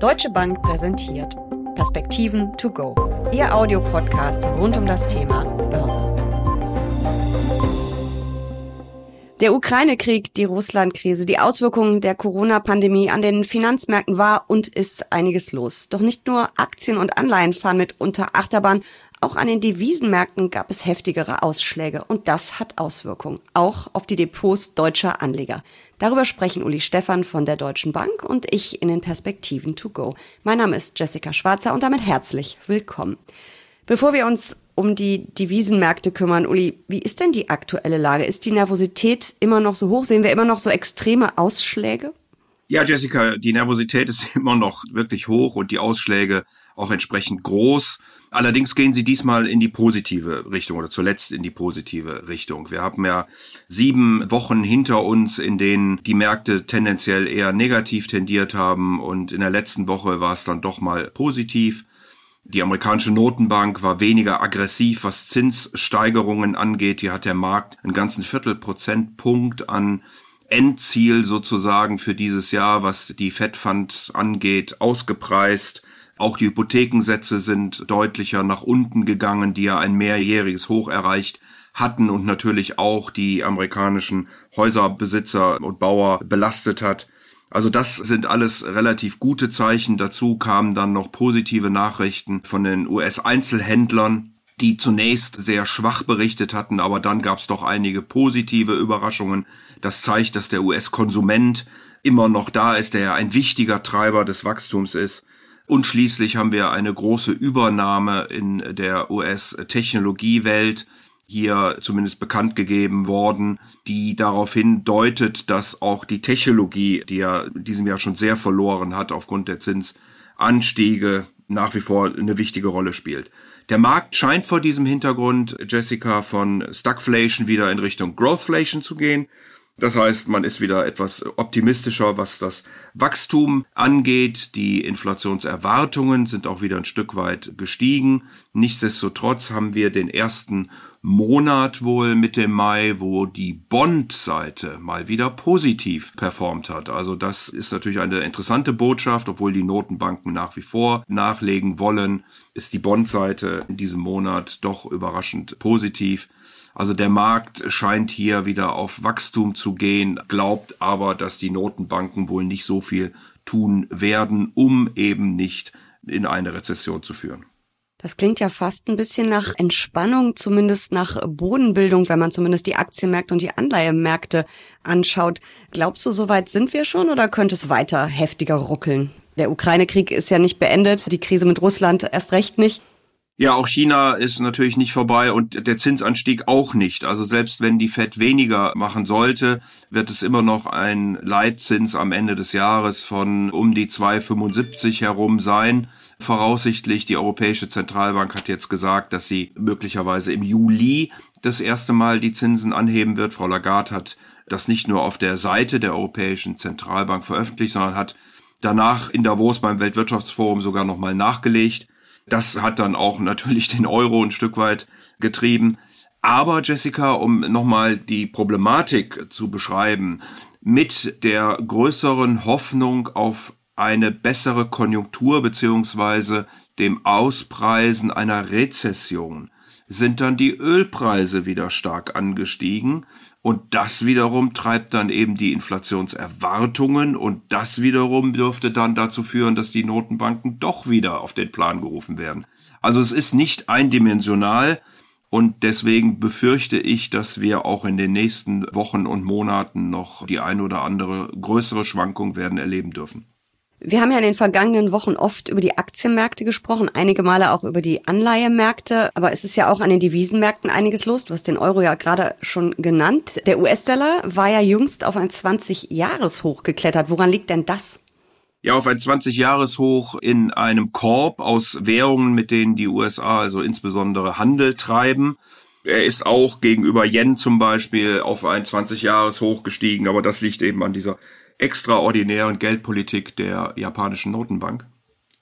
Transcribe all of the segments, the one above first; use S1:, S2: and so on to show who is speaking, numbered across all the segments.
S1: Deutsche Bank präsentiert Perspektiven to go. Ihr Audiopodcast rund um das Thema Börse. Der Ukraine-Krieg, die Russland-Krise, die Auswirkungen der Corona-Pandemie an den Finanzmärkten war und ist einiges los. Doch nicht nur Aktien und Anleihen fahren mit unter Achterbahn, auch an den Devisenmärkten gab es heftigere Ausschläge und das hat Auswirkungen, auch auf die Depots deutscher Anleger. Darüber sprechen Uli Stephan von der Deutschen Bank und ich in den Perspektiven to go. Mein Name ist Jessica Schwarzer und damit herzlich willkommen. Bevor wir uns um die Devisenmärkte kümmern, Uli, wie ist denn die aktuelle Lage? Ist die Nervosität immer noch so hoch? Sehen wir immer noch so extreme Ausschläge?
S2: Ja, Jessica, die Nervosität ist immer noch wirklich hoch und die Ausschläge auch entsprechend groß. Allerdings gehen sie diesmal in die positive Richtung oder zuletzt in die positive Richtung. Wir haben ja sieben Wochen hinter uns, in denen die Märkte tendenziell eher negativ tendiert haben und in der letzten Woche war es dann doch mal positiv. Die amerikanische Notenbank war weniger aggressiv, was Zinssteigerungen angeht. Hier hat der Markt einen ganzen Viertelprozentpunkt an Endziel sozusagen für dieses Jahr, was die Fed angeht, ausgepreist. Auch die Hypothekensätze sind deutlicher nach unten gegangen, die ja ein mehrjähriges Hoch erreicht hatten und natürlich auch die amerikanischen Häuserbesitzer und Bauer belastet hat. Also das sind alles relativ gute Zeichen. Dazu kamen dann noch positive Nachrichten von den US-Einzelhändlern, die zunächst sehr schwach berichtet hatten, aber dann gab es doch einige positive Überraschungen. Das zeigt, dass der US-Konsument immer noch da ist, der ja ein wichtiger Treiber des Wachstums ist. Und schließlich haben wir eine große Übernahme in der US-Technologiewelt hier zumindest bekannt gegeben worden, die darauf hindeutet, dass auch die Technologie, die ja in diesem Jahr schon sehr verloren hat aufgrund der Zinsanstiege, nach wie vor eine wichtige Rolle spielt. Der Markt scheint vor diesem Hintergrund, Jessica, von Stagflation wieder in Richtung Growthflation zu gehen. Das heißt, man ist wieder etwas optimistischer, was das Wachstum angeht. Die Inflationserwartungen sind auch wieder ein Stück weit gestiegen. Nichtsdestotrotz haben wir den ersten Monat wohl Mitte Mai, wo die Bond-Seite mal wieder positiv performt hat. Also das ist natürlich eine interessante Botschaft, obwohl die Notenbanken nach wie vor nachlegen wollen, ist die Bond-Seite in diesem Monat doch überraschend positiv. Also der Markt scheint hier wieder auf Wachstum zu gehen, glaubt aber, dass die Notenbanken wohl nicht so viel tun werden, um eben nicht in eine Rezession zu führen.
S1: Das klingt ja fast ein bisschen nach Entspannung, zumindest nach Bodenbildung, wenn man zumindest die Aktienmärkte und die Anleihemärkte anschaut. Glaubst du, soweit sind wir schon oder könnte es weiter heftiger ruckeln? Der Ukraine-Krieg ist ja nicht beendet, die Krise mit Russland erst recht nicht.
S2: Ja, auch China ist natürlich nicht vorbei und der Zinsanstieg auch nicht. Also selbst wenn die Fed weniger machen sollte, wird es immer noch ein Leitzins am Ende des Jahres von um die 2,75 herum sein. Voraussichtlich, die Europäische Zentralbank hat jetzt gesagt, dass sie möglicherweise im Juli das erste Mal die Zinsen anheben wird. Frau Lagarde hat das nicht nur auf der Seite der Europäischen Zentralbank veröffentlicht, sondern hat danach in Davos beim Weltwirtschaftsforum sogar nochmal nachgelegt. Das hat dann auch natürlich den Euro ein Stück weit getrieben. Aber Jessica, um nochmal die Problematik zu beschreiben, mit der größeren Hoffnung auf eine bessere Konjunktur beziehungsweise dem Auspreisen einer Rezession sind dann die Ölpreise wieder stark angestiegen und das wiederum treibt dann eben die Inflationserwartungen und das wiederum dürfte dann dazu führen, dass die Notenbanken doch wieder auf den Plan gerufen werden. Also es ist nicht eindimensional und deswegen befürchte ich, dass wir auch in den nächsten Wochen und Monaten noch die ein oder andere größere Schwankung werden erleben dürfen.
S1: Wir haben ja in den vergangenen Wochen oft über die Aktienmärkte gesprochen, einige Male auch über die Anleihemärkte, aber es ist ja auch an den Devisenmärkten einiges los. Du hast den Euro ja gerade schon genannt. Der US-Dollar war ja jüngst auf ein 20-Jahres-Hoch geklettert. Woran liegt denn das?
S2: Ja, auf ein 20-Jahres-Hoch in einem Korb aus Währungen, mit denen die USA also insbesondere Handel treiben. Er ist auch gegenüber Yen zum Beispiel auf ein 20-Jahres-Hoch gestiegen, aber das liegt eben an dieser extraordinären Geldpolitik der japanischen Notenbank.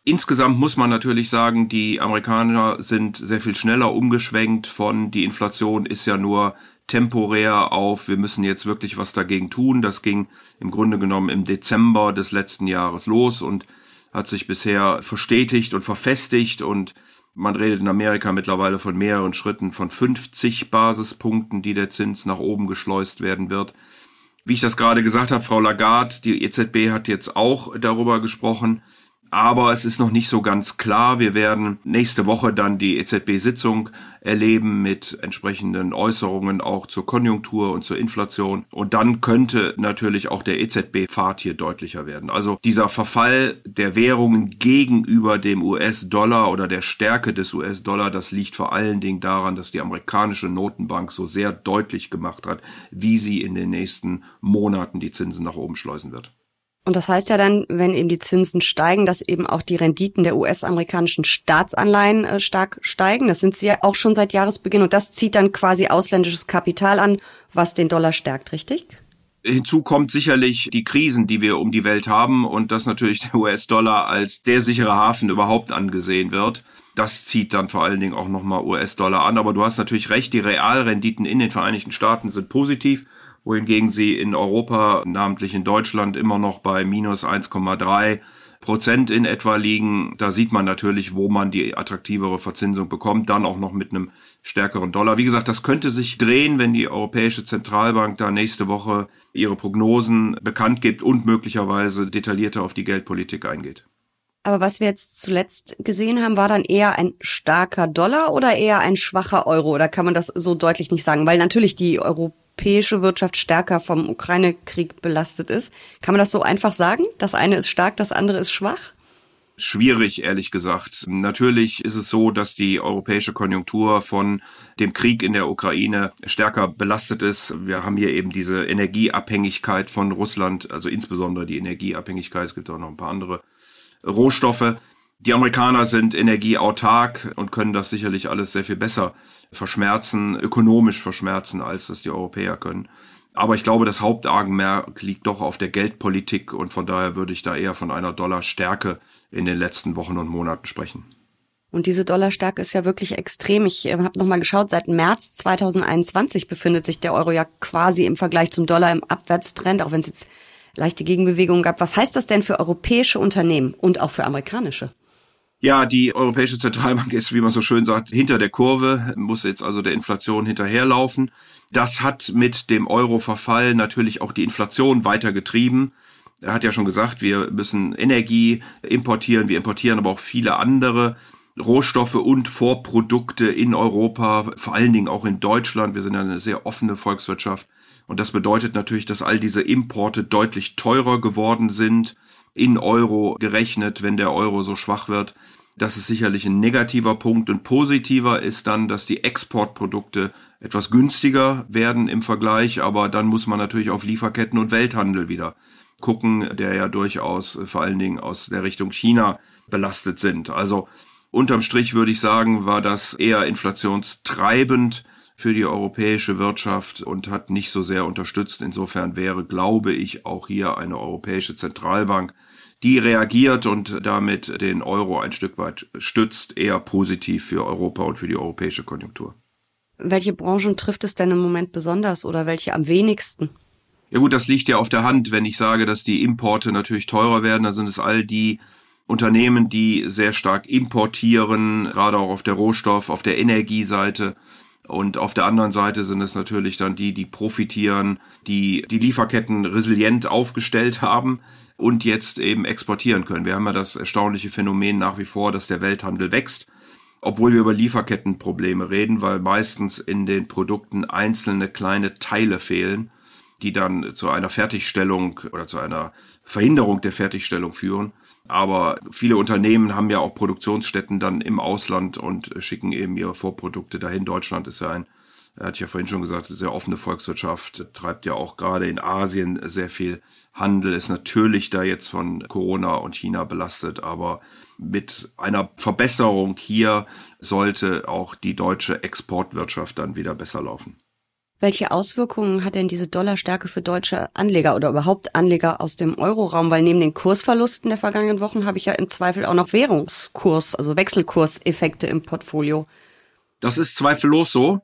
S2: Insgesamt muss man natürlich sagen, die Amerikaner sind sehr viel schneller umgeschwenkt von die Inflation ist ja nur temporär auf, wir müssen jetzt wirklich was dagegen tun. Das ging im Grunde genommen im Dezember des letzten Jahres los und hat sich bisher verstetigt und verfestigt und man redet in Amerika mittlerweile von mehreren Schritten von 50 Basispunkten, die der Zins nach oben geschleust werden wird. Wie ich das gerade gesagt habe, Frau Lagarde, die EZB hat jetzt auch darüber gesprochen, aber es ist noch nicht so ganz klar. Wir werden nächste Woche dann die EZB-Sitzung erleben mit entsprechenden Äußerungen auch zur Konjunktur und zur Inflation. Und dann könnte natürlich auch der EZB-Pfad hier deutlicher werden. Also dieser Verfall der Währungen gegenüber dem US-Dollar oder der Stärke des US-Dollar, das liegt vor allen Dingen daran, dass die amerikanische Notenbank so sehr deutlich gemacht hat, wie sie in den nächsten Monaten die Zinsen nach oben schleusen wird.
S1: Und das heißt ja dann, wenn eben die Zinsen steigen, dass eben auch die Renditen der US-amerikanischen Staatsanleihen äh, stark steigen. Das sind sie ja auch schon seit Jahresbeginn. Und das zieht dann quasi ausländisches Kapital an, was den Dollar stärkt, richtig?
S2: Hinzu kommt sicherlich die Krisen, die wir um die Welt haben und dass natürlich der US-Dollar als der sichere Hafen überhaupt angesehen wird. Das zieht dann vor allen Dingen auch nochmal US-Dollar an. Aber du hast natürlich recht, die Realrenditen in den Vereinigten Staaten sind positiv wohingegen sie in Europa, namentlich in Deutschland, immer noch bei minus 1,3 Prozent in etwa liegen. Da sieht man natürlich, wo man die attraktivere Verzinsung bekommt, dann auch noch mit einem stärkeren Dollar. Wie gesagt, das könnte sich drehen, wenn die Europäische Zentralbank da nächste Woche ihre Prognosen bekannt gibt und möglicherweise detaillierter auf die Geldpolitik eingeht.
S1: Aber was wir jetzt zuletzt gesehen haben, war dann eher ein starker Dollar oder eher ein schwacher Euro? Oder kann man das so deutlich nicht sagen? Weil natürlich die Euro europäische Wirtschaft stärker vom Ukraine-Krieg belastet ist. Kann man das so einfach sagen? Das eine ist stark, das andere ist schwach?
S2: Schwierig, ehrlich gesagt. Natürlich ist es so, dass die europäische Konjunktur von dem Krieg in der Ukraine stärker belastet ist. Wir haben hier eben diese Energieabhängigkeit von Russland, also insbesondere die Energieabhängigkeit. Es gibt auch noch ein paar andere Rohstoffe. Die Amerikaner sind energieautark und können das sicherlich alles sehr viel besser verschmerzen, ökonomisch verschmerzen, als das die Europäer können. Aber ich glaube, das Hauptaugenmerk liegt doch auf der Geldpolitik und von daher würde ich da eher von einer Dollarstärke in den letzten Wochen und Monaten sprechen.
S1: Und diese Dollarstärke ist ja wirklich extrem. Ich äh, habe nochmal geschaut, seit März 2021 befindet sich der Euro ja quasi im Vergleich zum Dollar im Abwärtstrend, auch wenn es jetzt leichte Gegenbewegungen gab. Was heißt das denn für europäische Unternehmen und auch für amerikanische?
S2: Ja, die Europäische Zentralbank ist, wie man so schön sagt, hinter der Kurve, muss jetzt also der Inflation hinterherlaufen. Das hat mit dem Euro-Verfall natürlich auch die Inflation weiter getrieben. Er hat ja schon gesagt, wir müssen Energie importieren, wir importieren aber auch viele andere Rohstoffe und Vorprodukte in Europa, vor allen Dingen auch in Deutschland. Wir sind ja eine sehr offene Volkswirtschaft. Und das bedeutet natürlich, dass all diese Importe deutlich teurer geworden sind in Euro gerechnet, wenn der Euro so schwach wird. Das ist sicherlich ein negativer Punkt. Und positiver ist dann, dass die Exportprodukte etwas günstiger werden im Vergleich. Aber dann muss man natürlich auf Lieferketten und Welthandel wieder gucken, der ja durchaus vor allen Dingen aus der Richtung China belastet sind. Also unterm Strich würde ich sagen, war das eher inflationstreibend für die europäische Wirtschaft und hat nicht so sehr unterstützt. Insofern wäre, glaube ich, auch hier eine europäische Zentralbank, die reagiert und damit den Euro ein Stück weit stützt, eher positiv für Europa und für die europäische Konjunktur.
S1: Welche Branchen trifft es denn im Moment besonders oder welche am wenigsten?
S2: Ja gut, das liegt ja auf der Hand. Wenn ich sage, dass die Importe natürlich teurer werden, dann sind es all die Unternehmen, die sehr stark importieren, gerade auch auf der Rohstoff, auf der Energieseite und auf der anderen Seite sind es natürlich dann die, die profitieren, die die Lieferketten resilient aufgestellt haben und jetzt eben exportieren können. Wir haben ja das erstaunliche Phänomen nach wie vor, dass der Welthandel wächst, obwohl wir über Lieferkettenprobleme reden, weil meistens in den Produkten einzelne kleine Teile fehlen, die dann zu einer Fertigstellung oder zu einer Verhinderung der Fertigstellung führen. Aber viele Unternehmen haben ja auch Produktionsstätten dann im Ausland und schicken eben ihre Vorprodukte dahin. Deutschland ist ja ein, er hat ja vorhin schon gesagt, sehr offene Volkswirtschaft, treibt ja auch gerade in Asien sehr viel Handel, ist natürlich da jetzt von Corona und China belastet, aber mit einer Verbesserung hier sollte auch die deutsche Exportwirtschaft dann wieder besser laufen.
S1: Welche Auswirkungen hat denn diese Dollarstärke für deutsche Anleger oder überhaupt Anleger aus dem Euroraum? Weil neben den Kursverlusten der vergangenen Wochen habe ich ja im Zweifel auch noch Währungskurs, also Wechselkurseffekte im Portfolio.
S2: Das ist zweifellos so,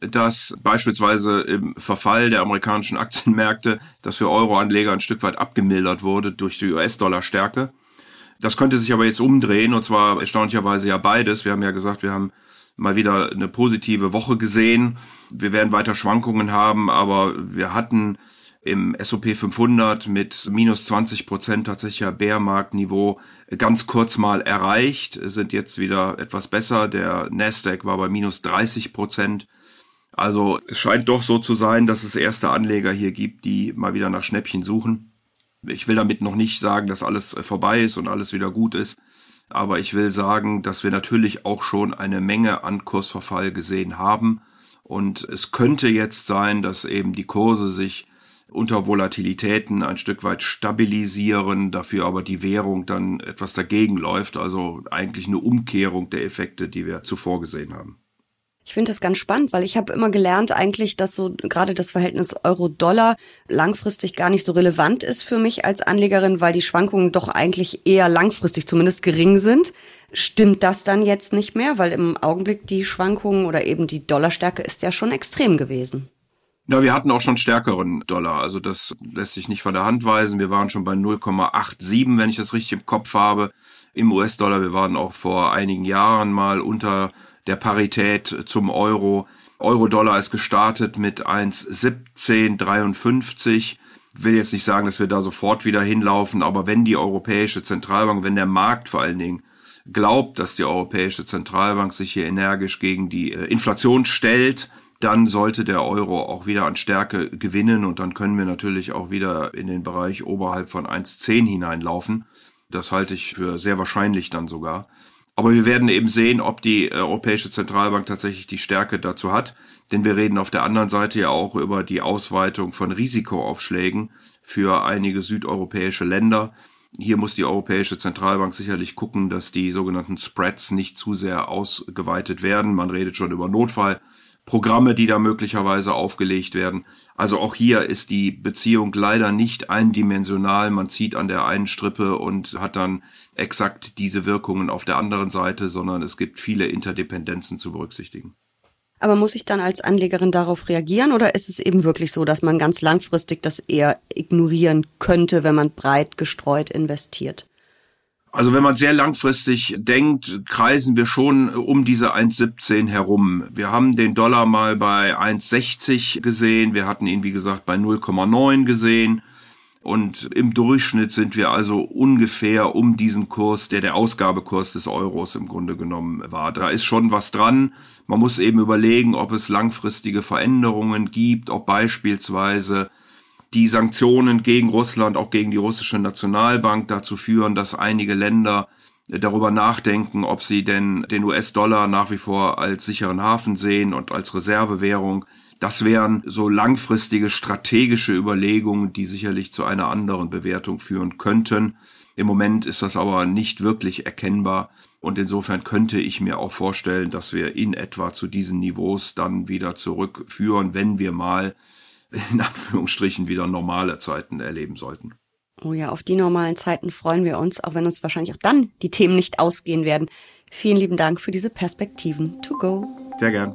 S2: dass beispielsweise im Verfall der amerikanischen Aktienmärkte das für Euroanleger ein Stück weit abgemildert wurde durch die US-Dollar-Stärke. Das könnte sich aber jetzt umdrehen und zwar erstaunlicherweise ja beides. Wir haben ja gesagt, wir haben mal wieder eine positive Woche gesehen. Wir werden weiter Schwankungen haben, aber wir hatten im S&P 500 mit minus 20 Prozent tatsächlicher Bärmarktniveau ganz kurz mal erreicht, sind jetzt wieder etwas besser. Der Nasdaq war bei minus 30 Prozent. Also es scheint doch so zu sein, dass es erste Anleger hier gibt, die mal wieder nach Schnäppchen suchen. Ich will damit noch nicht sagen, dass alles vorbei ist und alles wieder gut ist. Aber ich will sagen, dass wir natürlich auch schon eine Menge an Kursverfall gesehen haben. Und es könnte jetzt sein, dass eben die Kurse sich unter Volatilitäten ein Stück weit stabilisieren, dafür aber die Währung dann etwas dagegen läuft. Also eigentlich eine Umkehrung der Effekte, die wir zuvor gesehen haben.
S1: Ich finde das ganz spannend, weil ich habe immer gelernt eigentlich, dass so gerade das Verhältnis Euro-Dollar langfristig gar nicht so relevant ist für mich als Anlegerin, weil die Schwankungen doch eigentlich eher langfristig zumindest gering sind. Stimmt das dann jetzt nicht mehr? Weil im Augenblick die Schwankungen oder eben die Dollarstärke ist ja schon extrem gewesen.
S2: Ja, wir hatten auch schon stärkeren Dollar. Also das lässt sich nicht von der Hand weisen. Wir waren schon bei 0,87, wenn ich das richtig im Kopf habe, im US-Dollar. Wir waren auch vor einigen Jahren mal unter der Parität zum Euro. Euro-Dollar ist gestartet mit 1,1753. Will jetzt nicht sagen, dass wir da sofort wieder hinlaufen, aber wenn die Europäische Zentralbank, wenn der Markt vor allen Dingen glaubt, dass die Europäische Zentralbank sich hier energisch gegen die äh, Inflation stellt, dann sollte der Euro auch wieder an Stärke gewinnen und dann können wir natürlich auch wieder in den Bereich oberhalb von 1,10 hineinlaufen. Das halte ich für sehr wahrscheinlich dann sogar. Aber wir werden eben sehen, ob die äh, Europäische Zentralbank tatsächlich die Stärke dazu hat. Denn wir reden auf der anderen Seite ja auch über die Ausweitung von Risikoaufschlägen für einige südeuropäische Länder. Hier muss die Europäische Zentralbank sicherlich gucken, dass die sogenannten Spreads nicht zu sehr ausgeweitet werden. Man redet schon über Notfall. Programme, die da möglicherweise aufgelegt werden. Also auch hier ist die Beziehung leider nicht eindimensional. Man zieht an der einen Strippe und hat dann exakt diese Wirkungen auf der anderen Seite, sondern es gibt viele Interdependenzen zu berücksichtigen.
S1: Aber muss ich dann als Anlegerin darauf reagieren oder ist es eben wirklich so, dass man ganz langfristig das eher ignorieren könnte, wenn man breit gestreut investiert?
S2: Also wenn man sehr langfristig denkt, kreisen wir schon um diese 1,17 herum. Wir haben den Dollar mal bei 1,60 gesehen. Wir hatten ihn, wie gesagt, bei 0,9 gesehen. Und im Durchschnitt sind wir also ungefähr um diesen Kurs, der der Ausgabekurs des Euros im Grunde genommen war. Da ist schon was dran. Man muss eben überlegen, ob es langfristige Veränderungen gibt, ob beispielsweise die Sanktionen gegen Russland, auch gegen die russische Nationalbank dazu führen, dass einige Länder äh, darüber nachdenken, ob sie denn den US-Dollar nach wie vor als sicheren Hafen sehen und als Reservewährung. Das wären so langfristige strategische Überlegungen, die sicherlich zu einer anderen Bewertung führen könnten. Im Moment ist das aber nicht wirklich erkennbar und insofern könnte ich mir auch vorstellen, dass wir in etwa zu diesen Niveaus dann wieder zurückführen, wenn wir mal in Anführungsstrichen wieder normale Zeiten erleben sollten.
S1: Oh ja, auf die normalen Zeiten freuen wir uns, auch wenn uns wahrscheinlich auch dann die Themen nicht ausgehen werden. Vielen lieben Dank für diese Perspektiven. To go.
S2: Sehr gern.